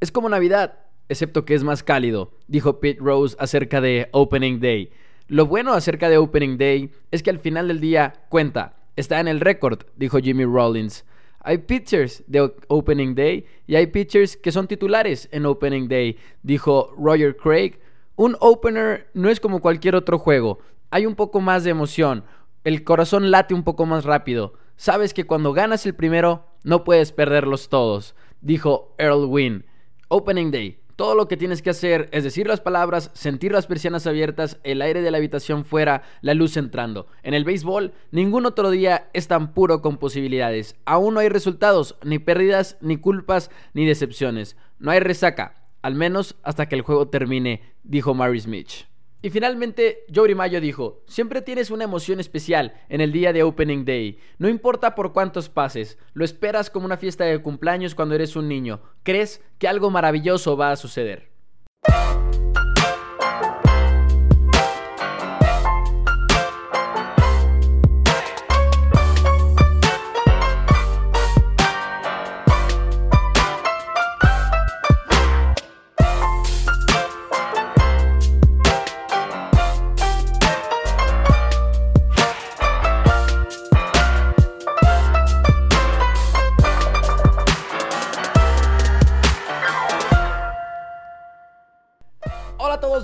Es como Navidad, excepto que es más cálido, dijo Pete Rose acerca de Opening Day. Lo bueno acerca de Opening Day es que al final del día cuenta, está en el récord, dijo Jimmy Rollins. Hay pitchers de Opening Day y hay pitchers que son titulares en Opening Day, dijo Roger Craig. Un opener no es como cualquier otro juego, hay un poco más de emoción, el corazón late un poco más rápido. Sabes que cuando ganas el primero, no puedes perderlos todos, dijo Earl Wynn. Opening Day. Todo lo que tienes que hacer es decir las palabras, sentir las persianas abiertas, el aire de la habitación fuera, la luz entrando. En el béisbol, ningún otro día es tan puro con posibilidades. Aún no hay resultados, ni pérdidas, ni culpas, ni decepciones. No hay resaca, al menos hasta que el juego termine, dijo Maris Mitch. Y finalmente, Jory Mayo dijo, siempre tienes una emoción especial en el día de Opening Day. No importa por cuántos pases, lo esperas como una fiesta de cumpleaños cuando eres un niño. Crees que algo maravilloso va a suceder.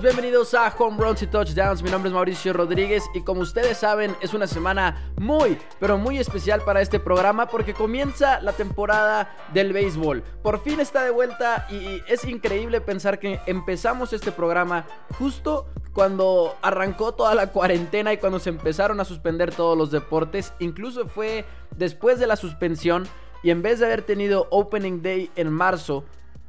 Bienvenidos a Home Runs y Touchdowns. Mi nombre es Mauricio Rodríguez y como ustedes saben es una semana muy, pero muy especial para este programa porque comienza la temporada del béisbol. Por fin está de vuelta y es increíble pensar que empezamos este programa justo cuando arrancó toda la cuarentena y cuando se empezaron a suspender todos los deportes. Incluso fue después de la suspensión y en vez de haber tenido Opening Day en marzo,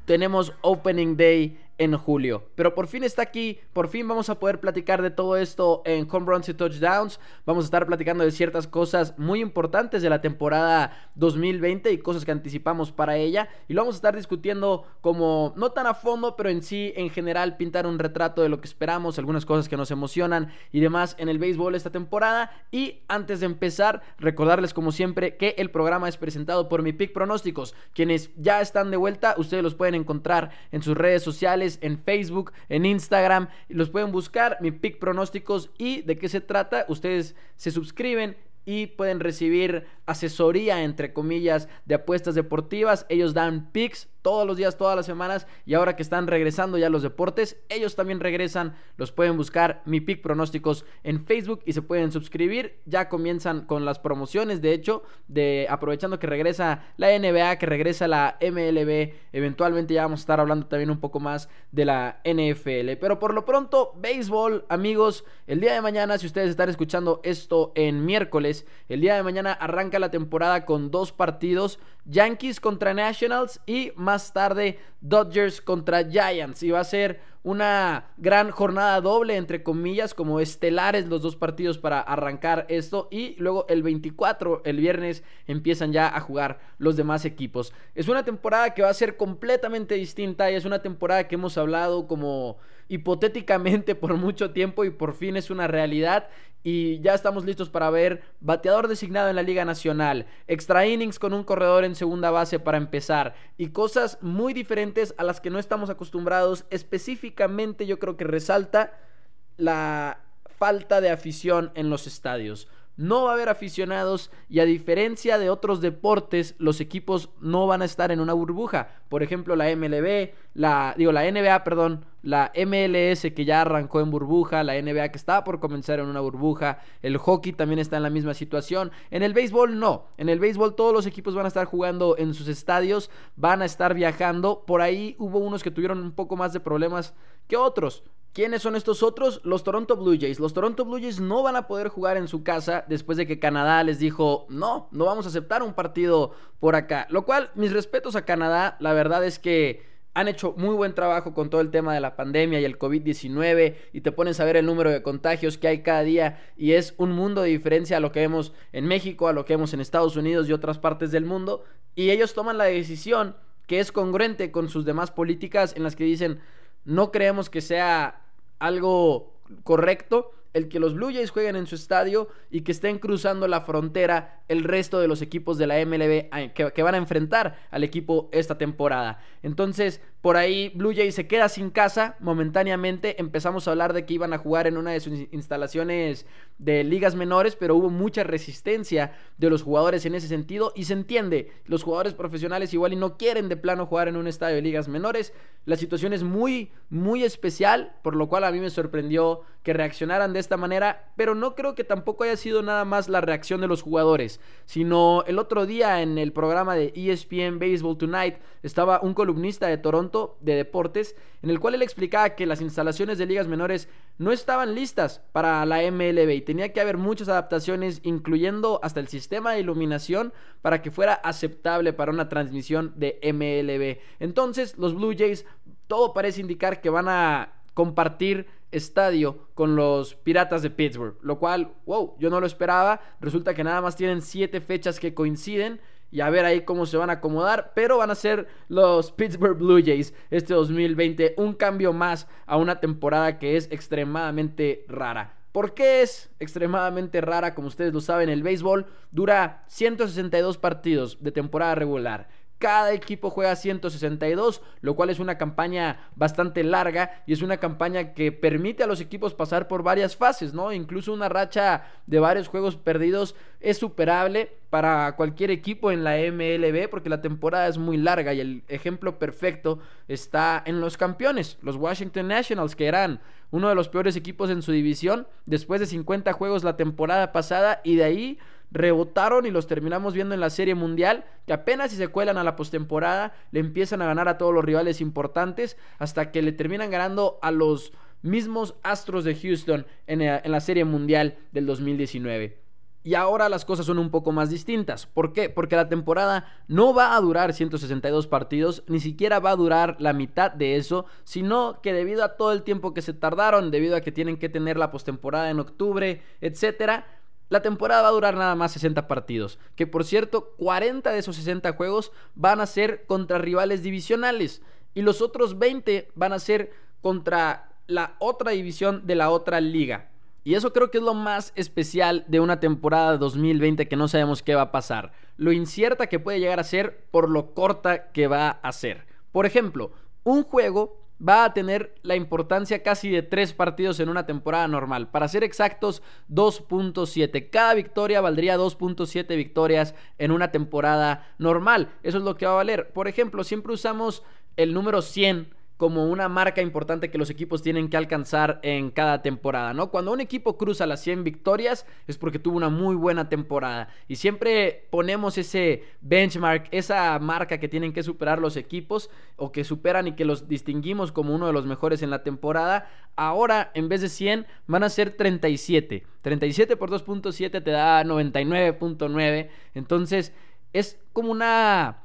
tenemos Opening Day en julio. Pero por fin está aquí, por fin vamos a poder platicar de todo esto en Home Runs y Touchdowns. Vamos a estar platicando de ciertas cosas muy importantes de la temporada 2020 y cosas que anticipamos para ella. Y lo vamos a estar discutiendo como no tan a fondo, pero en sí, en general, pintar un retrato de lo que esperamos, algunas cosas que nos emocionan y demás en el béisbol esta temporada. Y antes de empezar, recordarles como siempre que el programa es presentado por mi Pick Pronósticos. Quienes ya están de vuelta, ustedes los pueden encontrar en sus redes sociales en Facebook, en Instagram. Los pueden buscar, mi pick pronósticos y de qué se trata. Ustedes se suscriben y pueden recibir asesoría, entre comillas, de apuestas deportivas. Ellos dan picks todos los días, todas las semanas. Y ahora que están regresando ya los deportes, ellos también regresan. Los pueden buscar mi pick pronósticos en Facebook y se pueden suscribir. Ya comienzan con las promociones, de hecho, de aprovechando que regresa la NBA, que regresa la MLB. Eventualmente ya vamos a estar hablando también un poco más de la NFL. Pero por lo pronto, béisbol, amigos. El día de mañana, si ustedes están escuchando esto en miércoles, el día de mañana arranca la temporada con dos partidos. Yankees contra Nationals y más tarde Dodgers contra Giants. Y va a ser una gran jornada doble, entre comillas, como estelares los dos partidos para arrancar esto. Y luego el 24, el viernes, empiezan ya a jugar los demás equipos. Es una temporada que va a ser completamente distinta y es una temporada que hemos hablado como hipotéticamente por mucho tiempo y por fin es una realidad y ya estamos listos para ver bateador designado en la Liga Nacional, extra innings con un corredor en segunda base para empezar y cosas muy diferentes a las que no estamos acostumbrados. Específicamente yo creo que resalta la falta de afición en los estadios no va a haber aficionados y a diferencia de otros deportes, los equipos no van a estar en una burbuja. Por ejemplo, la MLB, la digo la NBA, perdón, la MLS que ya arrancó en burbuja, la NBA que estaba por comenzar en una burbuja, el hockey también está en la misma situación. En el béisbol no, en el béisbol todos los equipos van a estar jugando en sus estadios, van a estar viajando. Por ahí hubo unos que tuvieron un poco más de problemas que otros. ¿Quiénes son estos otros? Los Toronto Blue Jays. Los Toronto Blue Jays no van a poder jugar en su casa después de que Canadá les dijo, no, no vamos a aceptar un partido por acá. Lo cual, mis respetos a Canadá, la verdad es que han hecho muy buen trabajo con todo el tema de la pandemia y el COVID-19 y te pones a ver el número de contagios que hay cada día y es un mundo de diferencia a lo que vemos en México, a lo que vemos en Estados Unidos y otras partes del mundo y ellos toman la decisión que es congruente con sus demás políticas en las que dicen no creemos que sea algo correcto el que los Blue Jays jueguen en su estadio y que estén cruzando la frontera el resto de los equipos de la MLB que, van a enfrentar al equipo esta temporada. Entonces, por ahí Blue Jays se queda sin casa momentáneamente. Empezamos a hablar de que iban a jugar en una de sus instalaciones de ligas menores, pero hubo mucha resistencia de los jugadores en ese sentido y se entiende. Los jugadores profesionales igual y no quieren de plano jugar en un estadio de ligas menores. La situación es muy, muy especial, por lo cual a mí me sorprendió que reaccionaran de manera, pero no creo que tampoco haya sido nada más la reacción de los jugadores, sino el otro día en el programa de ESPN Baseball Tonight estaba un columnista de Toronto de deportes en el cual él explicaba que las instalaciones de ligas menores no estaban listas para la MLB y tenía que haber muchas adaptaciones, incluyendo hasta el sistema de iluminación para que fuera aceptable para una transmisión de MLB. Entonces, los Blue Jays, todo parece indicar que van a compartir estadio con los Piratas de Pittsburgh, lo cual, wow, yo no lo esperaba. Resulta que nada más tienen siete fechas que coinciden y a ver ahí cómo se van a acomodar, pero van a ser los Pittsburgh Blue Jays este 2020, un cambio más a una temporada que es extremadamente rara. ¿Por qué es extremadamente rara? Como ustedes lo saben, el béisbol dura 162 partidos de temporada regular. Cada equipo juega 162, lo cual es una campaña bastante larga y es una campaña que permite a los equipos pasar por varias fases, ¿no? Incluso una racha de varios juegos perdidos es superable para cualquier equipo en la MLB porque la temporada es muy larga y el ejemplo perfecto está en los campeones, los Washington Nationals, que eran uno de los peores equipos en su división después de 50 juegos la temporada pasada y de ahí rebotaron y los terminamos viendo en la Serie Mundial, que apenas si se cuelan a la postemporada, le empiezan a ganar a todos los rivales importantes, hasta que le terminan ganando a los mismos Astros de Houston en, eh, la Serie Mundial del 2019. Y ahora las cosas son un poco más distintas. ¿Por qué? Porque la temporada no va a durar 162 partidos, ni siquiera va a durar la mitad de eso, sino que debido a todo el tiempo que se tardaron, debido a que tienen que tener la postemporada en octubre, etcétera, la temporada va a durar nada más 60 partidos, que por cierto, 40 de esos 60 juegos van a ser contra rivales divisionales y los otros 20 van a ser contra la otra división de la otra liga. Y eso creo que es lo más especial de una temporada 2020 que no sabemos qué va a pasar. Lo incierta que puede llegar a ser por lo corta que va a ser. Por ejemplo, un juego va a tener la importancia casi de tres partidos en una temporada normal. Para ser exactos, 2.7. Cada victoria valdría 2.7 victorias en una temporada normal. Eso es lo que va a valer. Por ejemplo, siempre usamos el número 100 como una marca importante que los equipos tienen que alcanzar en cada temporada, ¿no? Cuando un equipo cruza las 100 victorias es porque tuvo una muy buena temporada y siempre ponemos ese benchmark, esa marca que tienen que superar los equipos o que superan y que los distinguimos como uno de los mejores en la temporada. Ahora, en vez de 100, van a ser 37. 37 por 2.7 te da 99.9. Entonces, es como una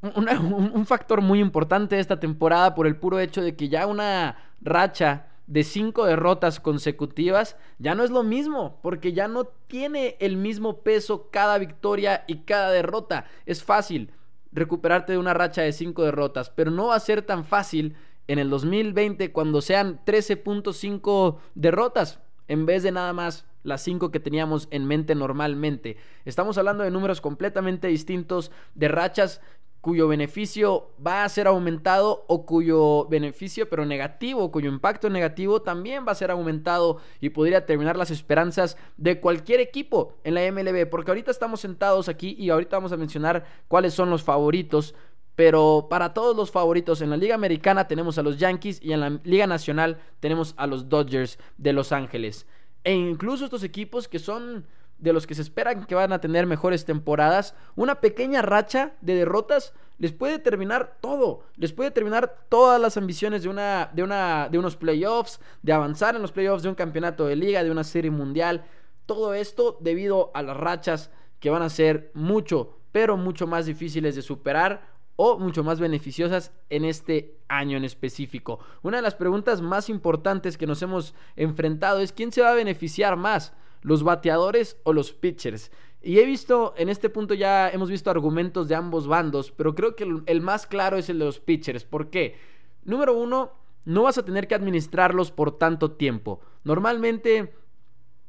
un, factor muy importante de esta temporada por el puro hecho de que ya una racha de cinco derrotas consecutivas ya no es lo mismo, porque ya no tiene el mismo peso cada victoria y cada derrota. Es fácil recuperarte de una racha de cinco derrotas, pero no va a ser tan fácil en el 2020 cuando sean 13.5 derrotas en vez de nada más las cinco que teníamos en mente normalmente. Estamos hablando de números completamente distintos, de rachas cuyo beneficio va a ser aumentado o cuyo beneficio pero negativo, cuyo impacto negativo también va a ser aumentado y podría terminar las esperanzas de cualquier equipo en la MLB, porque ahorita estamos sentados aquí y ahorita vamos a mencionar cuáles son los favoritos, pero para todos los favoritos en la Liga Americana tenemos a los Yankees y en la Liga Nacional tenemos a los Dodgers de Los Ángeles. E incluso estos equipos que son de los que se esperan que van a tener mejores temporadas, una pequeña racha de derrotas les puede terminar todo, les puede terminar todas las ambiciones de una de una de unos playoffs, de avanzar en los playoffs de un campeonato de liga, de una serie mundial, todo esto debido a las rachas que van a ser mucho, pero mucho más difíciles de superar o mucho más beneficiosas en este año en específico. Una de las preguntas más importantes que nos hemos enfrentado es quién se va a beneficiar más los bateadores o los pitchers. Y he visto, en este punto ya hemos visto argumentos de ambos bandos, pero creo que el, más claro es el de los pitchers. ¿Por qué? Número uno, no vas a tener que administrarlos por tanto tiempo. Normalmente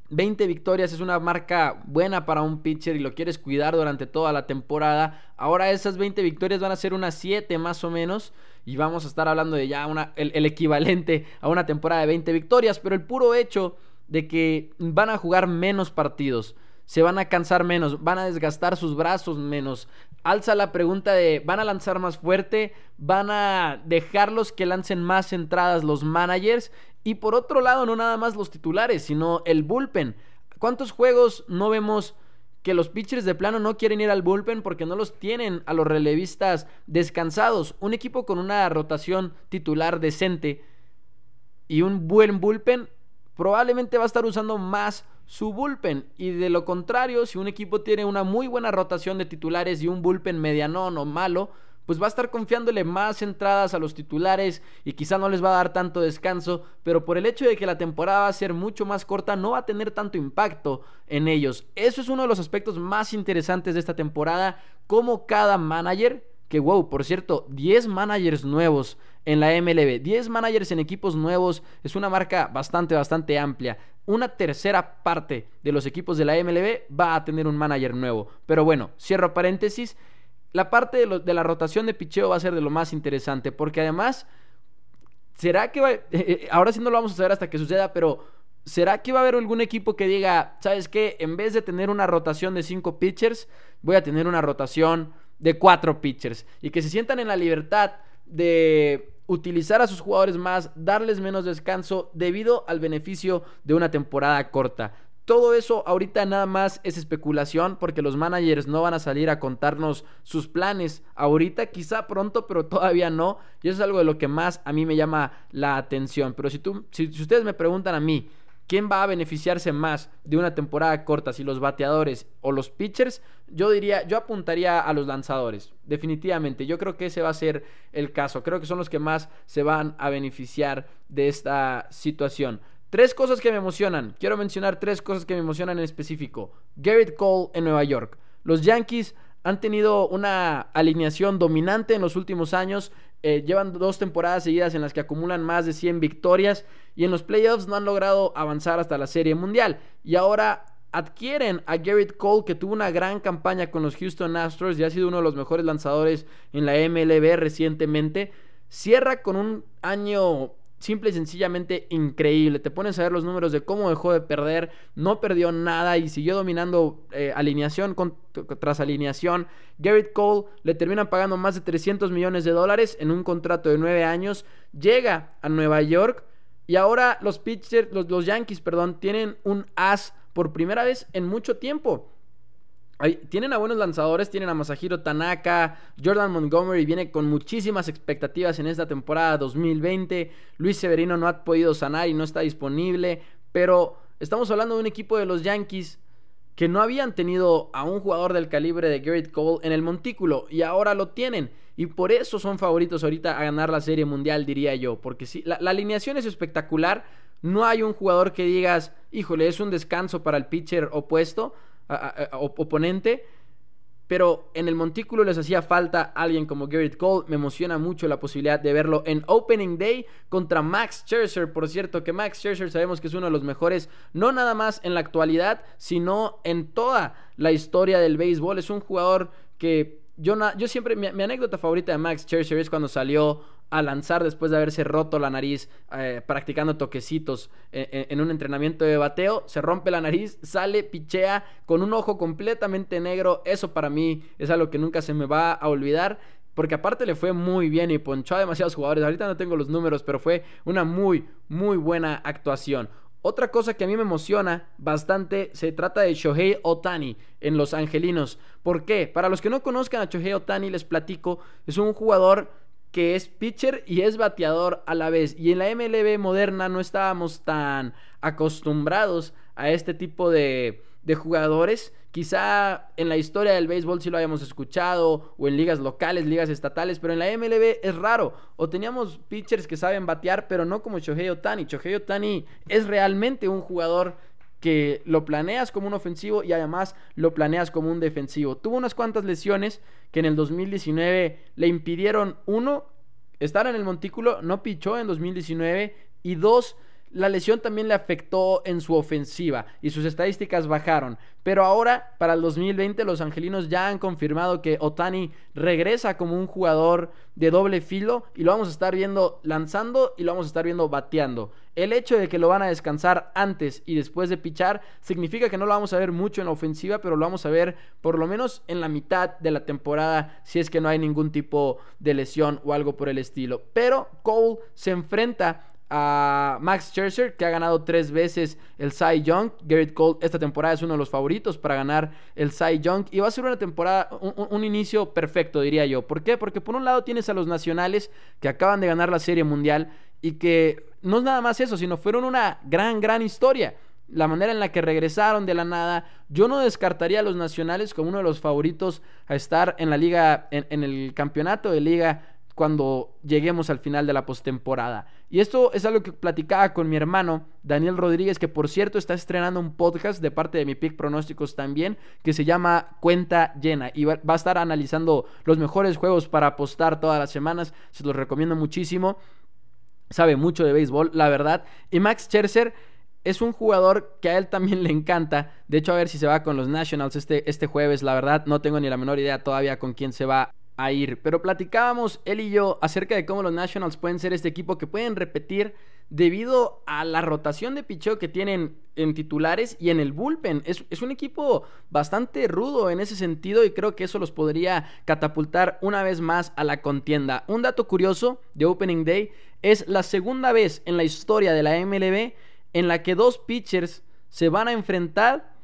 20 victorias es una marca buena para un pitcher y lo quieres cuidar durante toda la temporada. Ahora esas 20 victorias van a ser unas 7 más o menos y vamos a estar hablando de ya una, el, el equivalente a una temporada de 20 victorias, pero el puro hecho de que van a jugar menos partidos se van a cansar menos, van a desgastar sus brazos menos. Alza la pregunta de, ¿van a lanzar más fuerte? ¿Van a dejarlos que lancen más entradas los managers? Y por otro lado, no nada más los titulares, sino el bullpen. ¿Cuántos juegos no vemos que los pitchers de plano no quieren ir al bullpen porque no los tienen a los relevistas descansados? Un equipo con una rotación titular decente y un buen bullpen probablemente va a estar usando más su bullpen. Y de lo contrario, si un equipo tiene una muy buena rotación de titulares y un bullpen medianón o malo, pues va a estar confiándole más entradas a los titulares y quizá no les va a dar tanto descanso, pero por el hecho de que la temporada va a ser mucho más corta no va a tener tanto impacto en ellos. Eso es uno de los aspectos más interesantes de esta temporada, como cada manager que wow, por cierto, 10 managers nuevos en la MLB, 10 managers en equipos nuevos, es una marca bastante, bastante amplia. Una tercera parte de los equipos de la MLB va a tener un manager nuevo. Pero bueno, cierro paréntesis. La parte de, la rotación de picheo va a ser de lo más interesante, porque además, ¿será que va, eh, eh, ahora sí no lo vamos a saber hasta que suceda, pero ¿será que va a haber algún equipo que diga, ¿sabes qué? En vez de tener una rotación de 5 pitchers, voy a tener una rotación de cuatro pitchers y que se sientan en la libertad de utilizar a sus jugadores más, darles menos descanso debido al beneficio de una temporada corta. Todo eso ahorita nada más es especulación porque los managers no van a salir a contarnos sus planes ahorita, quizá pronto, pero todavía no. Y eso es algo de lo que más a mí me llama la atención. Pero si, tú, si, si ustedes me preguntan a mí, ¿Quién va a beneficiarse más de una temporada corta, si los bateadores o los pitchers? Yo diría, yo apuntaría a los lanzadores, definitivamente. Yo creo que ese va a ser el caso. Creo que son los que más se van a beneficiar de esta situación. Tres cosas que me emocionan. Quiero mencionar tres cosas que me emocionan en específico. Garrett Cole en Nueva York. Los Yankees han tenido una alineación dominante en los últimos años. Eh, llevan dos temporadas seguidas en las que acumulan más de 100 victorias y en los playoffs no han logrado avanzar hasta la Serie Mundial. Y ahora adquieren a Garrett Cole que tuvo una gran campaña con los Houston Astros y ha sido uno de los mejores lanzadores en la MLB recientemente. Cierra con un año simple y sencillamente increíble. Te pones a ver los números de cómo dejó de perder, no perdió nada y siguió dominando eh, alineación tras alineación. Garrett Cole le terminan pagando más de 300 millones de dólares en un contrato de 9 años. Llega a Nueva York y ahora los pitchers, los, los Yankees, perdón, tienen un as por primera vez en mucho tiempo tienen a buenos lanzadores, tienen a Masahiro Tanaka, Jordan Montgomery viene con muchísimas expectativas en esta temporada 2020, Luis Severino no ha podido sanar y no está disponible, pero estamos hablando de un equipo de los Yankees que no habían tenido a un jugador del calibre de Garrett Cole en el montículo y ahora lo tienen. Y por eso son favoritos ahorita a ganar la Serie Mundial, diría yo. Porque si la, la alineación es espectacular, no hay un jugador que digas, híjole, es un descanso para el pitcher opuesto oponente. Pero en el montículo les hacía falta alguien como Garrett Cole. Me emociona mucho la posibilidad de verlo en Opening Day contra Max Scherzer. Por cierto, que Max Scherzer sabemos que es uno de los mejores, no nada más en la actualidad, sino en toda la historia del béisbol. Es un jugador que yo, yo siempre, mi, mi anécdota favorita de Max Scherzer es cuando salió a lanzar después de haberse roto la nariz eh, practicando toquecitos en, un entrenamiento de bateo. Se rompe la nariz, sale, pichea con un ojo completamente negro. Eso para mí es algo que nunca se me va a olvidar. Porque aparte le fue muy bien y ponchó a demasiados jugadores. Ahorita no tengo los números, pero fue una muy, muy buena actuación. Otra cosa que a mí me emociona bastante se trata de Shohei Otani en Los Angelinos. ¿Por qué? Para los que no conozcan a Shohei Otani, les platico, es un jugador que es pitcher y es bateador a la vez. Y en la MLB moderna no estábamos tan acostumbrados a este tipo de, de jugadores. Quizá en la historia del béisbol sí lo hayamos escuchado, o en ligas locales, ligas estatales, pero en la MLB es raro. O teníamos pitchers que saben batear, pero no como Shohei Otani. Shohei Otani es realmente un jugador que lo planeas como un ofensivo y además lo planeas como un defensivo. Tuvo unas cuantas lesiones que en el 2019 le impidieron, uno, estar en el montículo, no pichó en 2019 y dos, la lesión también le afectó en su ofensiva y sus estadísticas bajaron. Pero ahora, para el 2020, los angelinos ya han confirmado que Otani regresa como un jugador de doble filo y lo vamos a estar viendo lanzando y lo vamos a estar viendo bateando. El hecho de que lo van a descansar antes y después de pichar significa que no lo vamos a ver mucho en la ofensiva, pero lo vamos a ver por lo menos en la mitad de la temporada si es que no hay ningún tipo de lesión o algo por el estilo. Pero Cole se enfrenta a Max Scherzer, que ha ganado tres veces el Cy Young. Garrett Cole esta temporada es uno de los favoritos para ganar el Cy Young. Y va a ser una temporada, un, inicio perfecto, diría yo. ¿Por qué? Porque por un lado tienes a los nacionales que acaban de ganar la Serie Mundial y que no es nada más eso, sino fueron una gran, gran historia. La manera en la que regresaron de la nada. Yo no descartaría a los nacionales como uno de los favoritos a estar en la liga, en el campeonato de liga cuando lleguemos al final de la postemporada. Y esto es algo que platicaba con mi hermano Daniel Rodríguez, que por cierto está estrenando un podcast de parte de mi Pick Pronósticos también, que se llama Cuenta Llena. Y va a estar analizando los mejores juegos para apostar todas las semanas. Se los recomiendo muchísimo. Sabe mucho de béisbol, la verdad. Y Max Scherzer es un jugador que a él también le encanta. De hecho, a ver si se va con los Nationals este, este jueves. La verdad, no tengo ni la menor idea todavía con quién se va a ir. Pero platicábamos él y yo acerca de cómo los Nationals pueden ser este equipo que pueden repetir debido a la rotación de picheo que tienen en titulares y en el bullpen. Es, es, un equipo bastante rudo en ese sentido y creo que eso los podría catapultar una vez más a la contienda. Un dato curioso de Opening Day es la segunda vez en la historia de la MLB en la que dos pitchers se van a enfrentar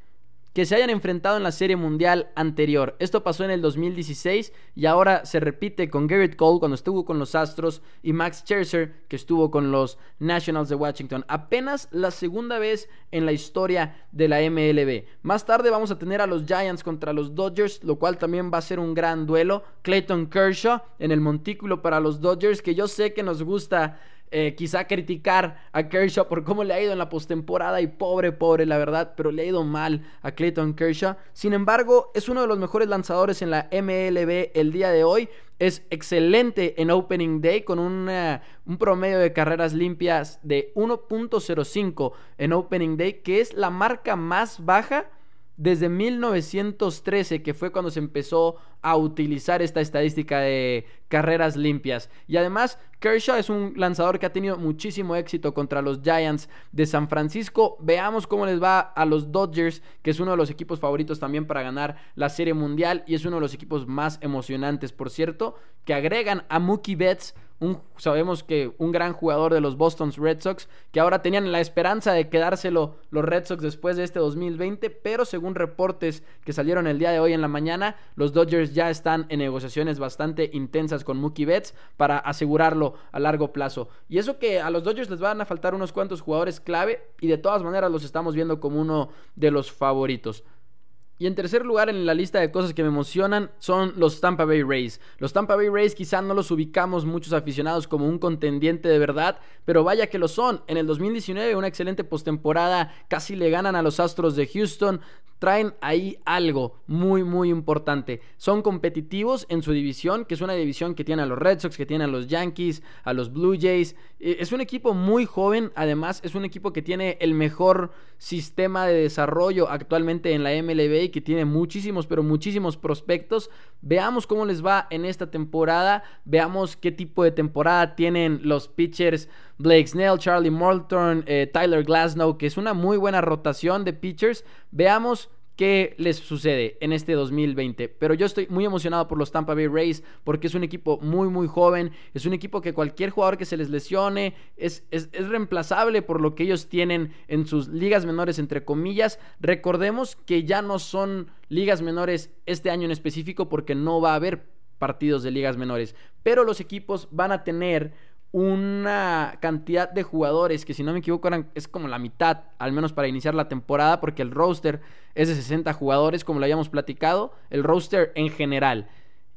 que se hayan enfrentado en la Serie Mundial anterior. Esto pasó en el 2016 y ahora se repite con Garrett Cole cuando estuvo con los Astros y Max Scherzer que estuvo con los Nationals de Washington. Apenas la segunda vez en la historia de la MLB. Más tarde vamos a tener a los Giants contra los Dodgers, lo cual también va a ser un gran duelo. Clayton Kershaw en el montículo para los Dodgers, que yo sé que nos gusta eh, quizá criticar a Kershaw por cómo le ha ido en la postemporada y pobre, pobre, la verdad, pero le ha ido mal a Clayton Kershaw. Sin embargo, es uno de los mejores lanzadores en la MLB el día de hoy. Es excelente en Opening Day con un promedio de carreras limpias de 1.05 en Opening Day, que es la marca más baja desde 1913, que fue cuando se empezó a utilizar esta estadística de carreras limpias. Y además, Kershaw es un lanzador que ha tenido muchísimo éxito contra los Giants de San Francisco. Veamos cómo les va a los Dodgers, que es uno de los equipos favoritos también para ganar la Serie Mundial y es uno de los equipos más emocionantes, por cierto, que agregan a Mookie Betts sabemos que un gran jugador de los Boston Red Sox, que ahora tenían la esperanza de quedárselo los Red Sox después de este 2020, pero según reportes que salieron el día de hoy en la mañana, los Dodgers ya están en negociaciones bastante intensas con Mookie Betts para asegurarlo a largo plazo. Y eso que a los Dodgers les van a faltar unos cuantos jugadores clave y de todas maneras los estamos viendo como uno de los favoritos. Y en tercer lugar en la lista de cosas que me emocionan son los Tampa Bay Rays. Los Tampa Bay Rays quizá no los ubicamos muchos aficionados como un contendiente de verdad, pero vaya que lo son. En el 2019 una excelente postemporada, casi le ganan a los Astros de Houston, traen ahí algo muy muy importante. Son competitivos en su división, que es una división que tiene a los Red Sox, que tiene a los Yankees, a los Blue Jays. Eh, es un equipo muy joven, además es un equipo que tiene el mejor sistema de desarrollo actualmente en la MLB que tiene muchísimos, pero muchísimos prospectos. Veamos cómo les va en esta temporada, veamos qué tipo de temporada tienen los pitchers Blake Snell, Charlie Morton, eh, Tyler Glasnow, que es una muy buena rotación de pitchers. Veamos qué les sucede en este 2020. Pero yo estoy muy emocionado por los Tampa Bay Rays porque es un equipo muy, muy joven. Es un equipo que cualquier jugador que se les lesione es, es, es, reemplazable por lo que ellos tienen en sus ligas menores, entre comillas. Recordemos que ya no son ligas menores este año en específico porque no va a haber partidos de ligas menores. Pero los equipos van a tener una cantidad de jugadores que si no me equivoco es como la mitad, al menos para iniciar la temporada, porque el roster es de 60 jugadores, como lo habíamos platicado, el roster en general.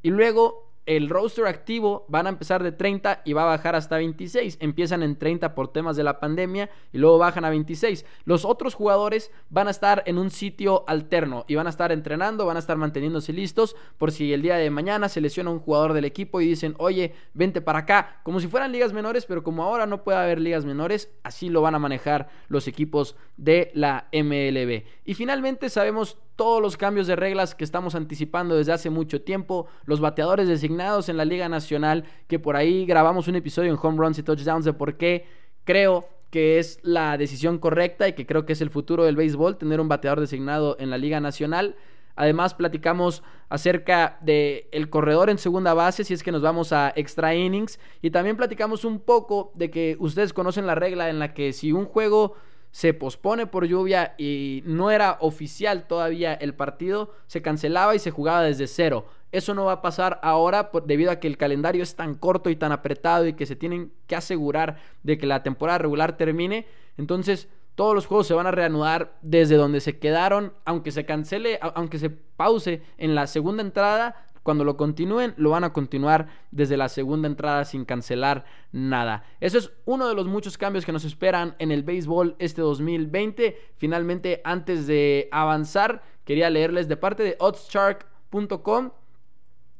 Y luego el roster activo van a empezar de 30 y va a bajar hasta 26. Empiezan en 30 por temas de la pandemia y luego bajan a 26. Los otros jugadores van a estar en un sitio alterno y van a estar entrenando, van a estar manteniéndose listos por si el día de mañana se lesiona un jugador del equipo y dicen, oye, vente para acá, como si fueran ligas menores, pero como ahora no puede haber ligas menores, así lo van a manejar los equipos de la MLB. Y finalmente sabemos todos los cambios de reglas que estamos anticipando desde hace mucho tiempo, los bateadores designados en la Liga Nacional, que por ahí grabamos un episodio en home runs y touchdowns de por qué creo que es la decisión correcta y que creo que es el futuro del béisbol, tener un bateador designado en la Liga Nacional. Además, platicamos acerca de el corredor en segunda base, si es que nos vamos a extra innings. Y también platicamos un poco de que ustedes conocen la regla en la que si un juego se pospone por lluvia y no era oficial todavía el partido, se cancelaba y se jugaba desde cero. Eso no va a pasar ahora debido a que el calendario es tan corto y tan apretado y que se tienen que asegurar de que la temporada regular termine. Entonces, todos los juegos se van a reanudar desde donde se quedaron, aunque se cancele, aunque se pause en la segunda entrada, cuando lo continúen, lo van a continuar desde la segunda entrada sin cancelar nada. Eso es uno de los muchos cambios que nos esperan en el béisbol este 2020. Finalmente, antes de avanzar, quería leerles de parte de oddschark.com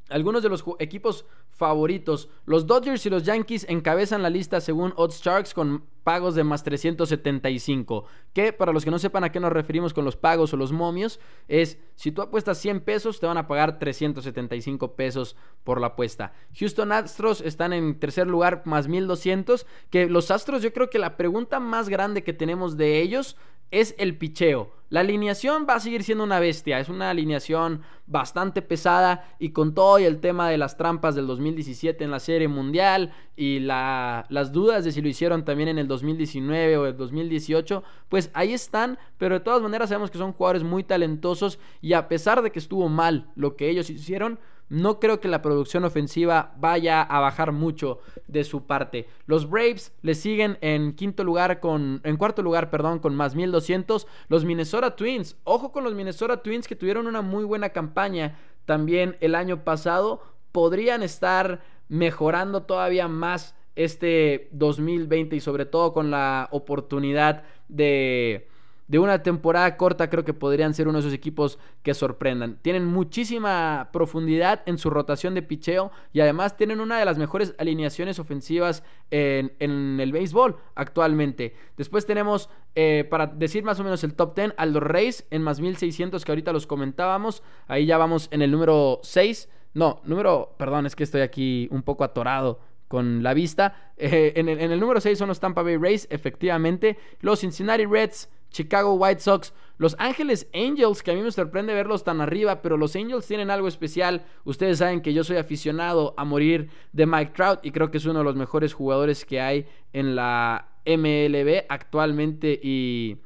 algunos de los equipos favoritos. Los Dodgers y los Yankees encabezan la lista según Odds Sharks con pagos de más 375. Que para los que no sepan a qué nos referimos con los pagos o los momios, es si tú apuestas 100 pesos, te van a pagar 375 pesos por la apuesta. Houston Astros están en tercer lugar más 1200. Que los Astros, yo creo que la pregunta más grande que tenemos de ellos es el picheo. La alineación va a seguir siendo una bestia, es una alineación bastante pesada y con todo y el tema de las trampas del 2017 en la Serie Mundial y las dudas de si lo hicieron también en el 2019 o el 2018, pues ahí están, pero de todas maneras sabemos que son jugadores muy talentosos y a pesar de que estuvo mal lo que ellos hicieron, no creo que la producción ofensiva vaya a bajar mucho de su parte. Los Braves le siguen en quinto lugar con en cuarto lugar, perdón, con más 1200. Los Minnesota Twins, ojo con los Minnesota Twins que tuvieron una muy buena campaña también el año pasado, podrían estar mejorando todavía más este 2020 y sobre todo con la oportunidad de de una temporada corta creo que podrían ser uno de esos equipos que sorprendan. Tienen muchísima profundidad en su rotación de picheo y además tienen una de las mejores alineaciones ofensivas en, el béisbol actualmente. Después tenemos, eh, para decir más o menos el top 10, a los Reyes en más 1600 que ahorita los comentábamos. Ahí ya vamos en el número 6. No, número, perdón, es que estoy aquí un poco atorado con la vista. Eh, en, el, en, el, número 6 son los Tampa Bay Rays, efectivamente. Los Cincinnati Reds Chicago White Sox, Los Ángeles Angels, que a mí me sorprende verlos tan arriba, pero los Angels tienen algo especial. Ustedes saben que yo soy aficionado a morir de Mike Trout y creo que es uno de los mejores jugadores que hay en la MLB actualmente y,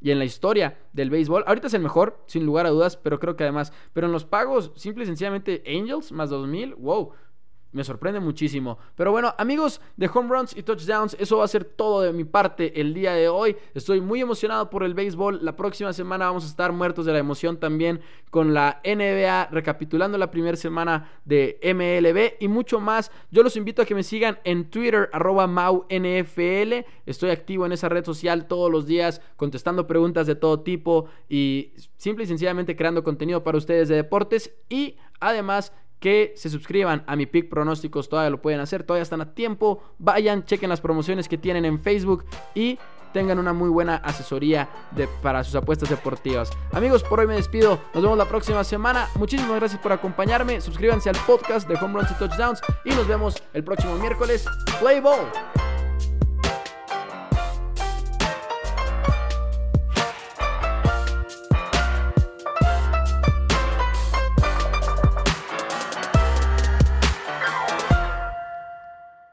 y en la historia del béisbol. Ahorita es el mejor, sin lugar a dudas, pero creo que además, pero en los pagos, simple y sencillamente Angels más 2000, wow, me sorprende muchísimo. Pero bueno, amigos de home runs y touchdowns, eso va a ser todo de mi parte el día de hoy. Estoy muy emocionado por el béisbol. La próxima semana vamos a estar muertos de la emoción también con la NBA, recapitulando la primera semana de MLB y mucho más. Yo los invito a que me sigan en Twitter, arroba MauNFL. Estoy activo en esa red social todos los días, contestando preguntas de todo tipo y simple y sencillamente creando contenido para ustedes de deportes. Y además que se suscriban a mi pick pronósticos, todavía lo pueden hacer, todavía están a tiempo, vayan, chequen las promociones que tienen en Facebook y tengan una muy buena asesoría de, para sus apuestas deportivas. Amigos, por hoy me despido, nos vemos la próxima semana, muchísimas gracias por acompañarme, suscríbanse al podcast de Home Runs y Touchdowns y nos vemos el próximo miércoles, Play Ball.